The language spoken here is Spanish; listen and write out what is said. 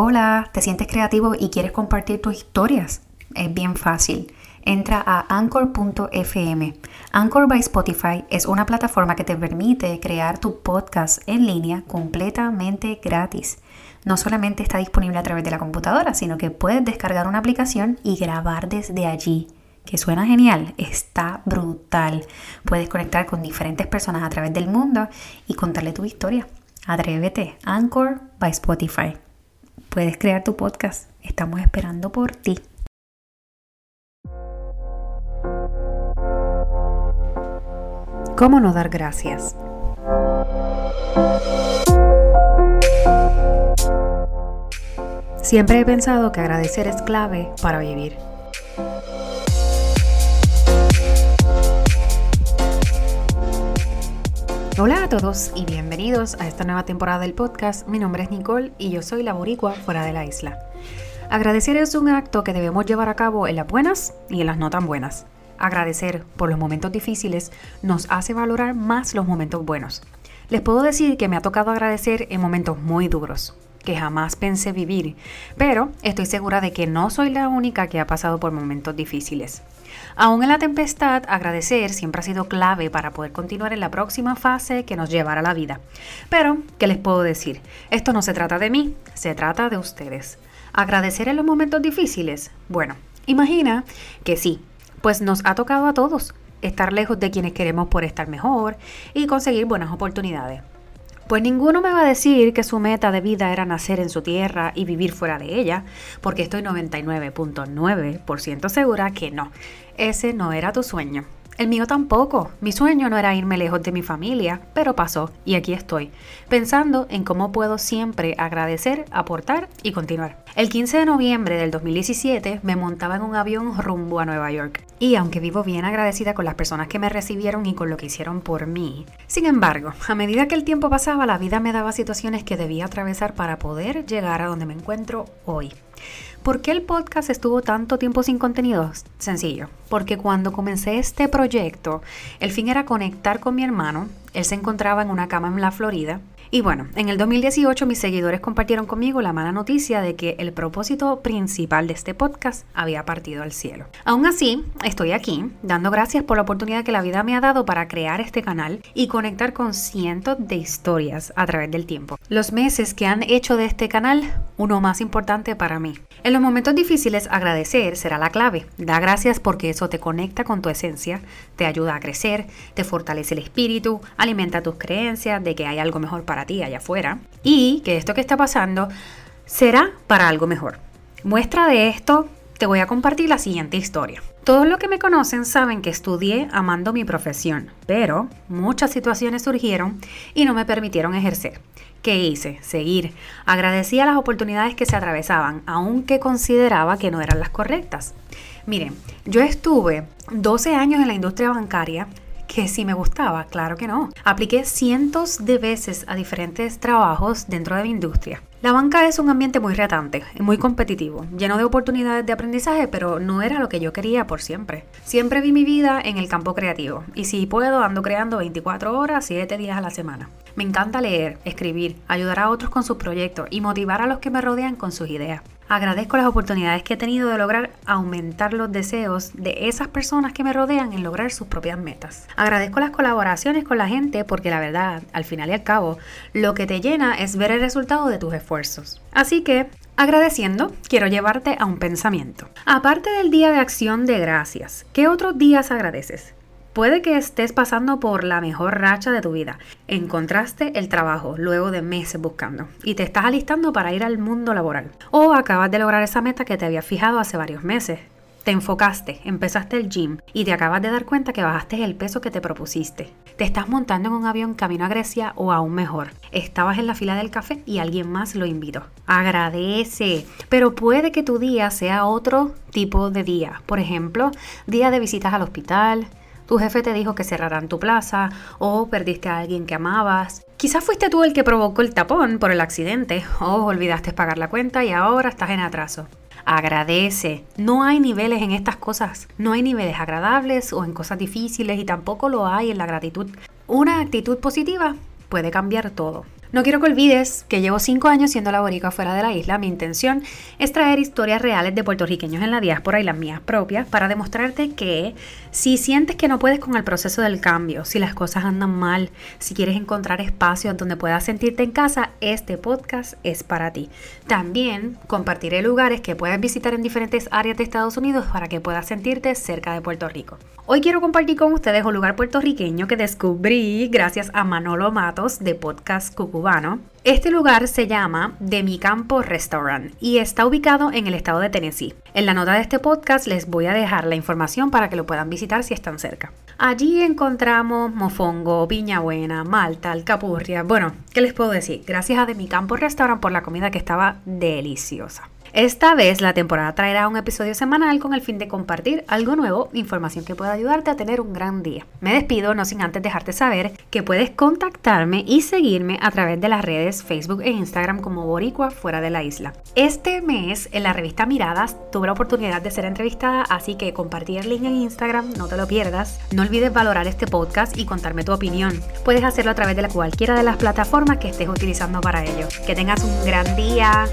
Hola, ¿te sientes creativo y quieres compartir tus historias? Es bien fácil. Entra a anchor.fm. Anchor by Spotify es una plataforma que te permite crear tu podcast en línea completamente gratis. No solamente está disponible a través de la computadora, sino que puedes descargar una aplicación y grabar desde allí. Que suena genial, está brutal. Puedes conectar con diferentes personas a través del mundo y contarle tu historia. Atrévete, Anchor by Spotify puedes crear tu podcast. Estamos esperando por ti. ¿Cómo no dar gracias? Siempre he pensado que agradecer es clave para vivir. Hola a todos y bienvenidos a esta nueva temporada del podcast. Mi nombre es Nicole y yo soy la boricua fuera de la isla. Agradecer es un acto que debemos llevar a cabo en las buenas y en las no tan buenas. Agradecer por los momentos difíciles nos hace valorar más los momentos buenos. Les puedo decir que me ha tocado agradecer en momentos muy duros, que jamás pensé vivir, pero estoy segura de que no soy la única que ha pasado por momentos difíciles. Aún en la tempestad, agradecer siempre ha sido clave para poder continuar en la próxima fase que nos llevará a la vida. Pero, ¿qué les puedo decir? Esto no se trata de mí, se trata de ustedes. ¿Agradecer en los momentos difíciles? Bueno, imagina que sí, pues nos ha tocado a todos estar lejos de quienes queremos por estar mejor y conseguir buenas oportunidades. Pues ninguno me va a decir que su meta de vida era nacer en su tierra y vivir fuera de ella, porque estoy 99.9% segura que no. Ese no era tu sueño. El mío tampoco. Mi sueño no era irme lejos de mi familia, pero pasó y aquí estoy, pensando en cómo puedo siempre agradecer, aportar y continuar. El 15 de noviembre del 2017 me montaba en un avión rumbo a Nueva York. Y aunque vivo bien agradecida con las personas que me recibieron y con lo que hicieron por mí, sin embargo, a medida que el tiempo pasaba, la vida me daba situaciones que debía atravesar para poder llegar a donde me encuentro hoy. ¿Por qué el podcast estuvo tanto tiempo sin contenido? Sencillo, porque cuando comencé este proyecto, el fin era conectar con mi hermano. Él se encontraba en una cama en la Florida y bueno, en el 2018 mis seguidores compartieron conmigo la mala noticia de que el propósito principal de este podcast había partido al cielo. Aún así, estoy aquí dando gracias por la oportunidad que la vida me ha dado para crear este canal y conectar con cientos de historias a través del tiempo. Los meses que han hecho de este canal uno más importante para mí. En los momentos difíciles agradecer será la clave. Da gracias porque eso te conecta con tu esencia, te ayuda a crecer, te fortalece el espíritu, alimenta tus creencias de que hay algo mejor para ti allá afuera y que esto que está pasando será para algo mejor. Muestra de esto te voy a compartir la siguiente historia. Todos los que me conocen saben que estudié amando mi profesión, pero muchas situaciones surgieron y no me permitieron ejercer. ¿Qué hice? Seguir. Agradecí a las oportunidades que se atravesaban, aunque consideraba que no eran las correctas. Miren, yo estuve 12 años en la industria bancaria que si me gustaba, claro que no. Apliqué cientos de veces a diferentes trabajos dentro de mi industria. La banca es un ambiente muy retante, muy competitivo, lleno de oportunidades de aprendizaje, pero no era lo que yo quería por siempre. Siempre vi mi vida en el campo creativo y si puedo ando creando 24 horas, 7 días a la semana. Me encanta leer, escribir, ayudar a otros con sus proyectos y motivar a los que me rodean con sus ideas. Agradezco las oportunidades que he tenido de lograr aumentar los deseos de esas personas que me rodean en lograr sus propias metas. Agradezco las colaboraciones con la gente porque la verdad, al final y al cabo, lo que te llena es ver el resultado de tus esfuerzos. Así que, agradeciendo, quiero llevarte a un pensamiento. Aparte del Día de Acción de Gracias, ¿qué otros días agradeces? Puede que estés pasando por la mejor racha de tu vida. Encontraste el trabajo luego de meses buscando y te estás alistando para ir al mundo laboral. O acabas de lograr esa meta que te habías fijado hace varios meses. Te enfocaste, empezaste el gym y te acabas de dar cuenta que bajaste el peso que te propusiste. Te estás montando en un avión camino a Grecia o aún mejor. Estabas en la fila del café y alguien más lo invitó. Agradece. Pero puede que tu día sea otro tipo de día. Por ejemplo, día de visitas al hospital, tu jefe te dijo que cerrarán tu plaza o perdiste a alguien que amabas. Quizás fuiste tú el que provocó el tapón por el accidente o olvidaste pagar la cuenta y ahora estás en atraso. Agradece. No hay niveles en estas cosas. No hay niveles agradables o en cosas difíciles y tampoco lo hay en la gratitud. Una actitud positiva puede cambiar todo. No quiero que olvides que llevo cinco años siendo la boricua fuera de la isla. Mi intención es traer historias reales de puertorriqueños en la diáspora y las mías propias para demostrarte que si sientes que no puedes con el proceso del cambio, si las cosas andan mal, si quieres encontrar espacios donde puedas sentirte en casa, este podcast es para ti. También compartiré lugares que puedas visitar en diferentes áreas de Estados Unidos para que puedas sentirte cerca de Puerto Rico. Hoy quiero compartir con ustedes un lugar puertorriqueño que descubrí gracias a Manolo Matos de Podcast Este lugar se llama De Campo Restaurant y está ubicado en el estado de Tennessee. En la nota de este podcast les voy a dejar la información para que lo puedan visitar si están cerca. Allí encontramos mofongo, piña buena, malta, alcapurria. Bueno, ¿qué les puedo decir? Gracias a De Campo Restaurant por la comida que estaba deliciosa. Esta vez la temporada traerá un episodio semanal con el fin de compartir algo nuevo, información que pueda ayudarte a tener un gran día. Me despido no sin antes dejarte saber que puedes contactarme y seguirme a través de las redes Facebook e Instagram como Boricua fuera de la isla. Este mes en la revista Miradas tuve la oportunidad de ser entrevistada, así que compartí el link en Instagram, no te lo pierdas. No olvides valorar este podcast y contarme tu opinión. Puedes hacerlo a través de cualquiera de las plataformas que estés utilizando para ello. Que tengas un gran día.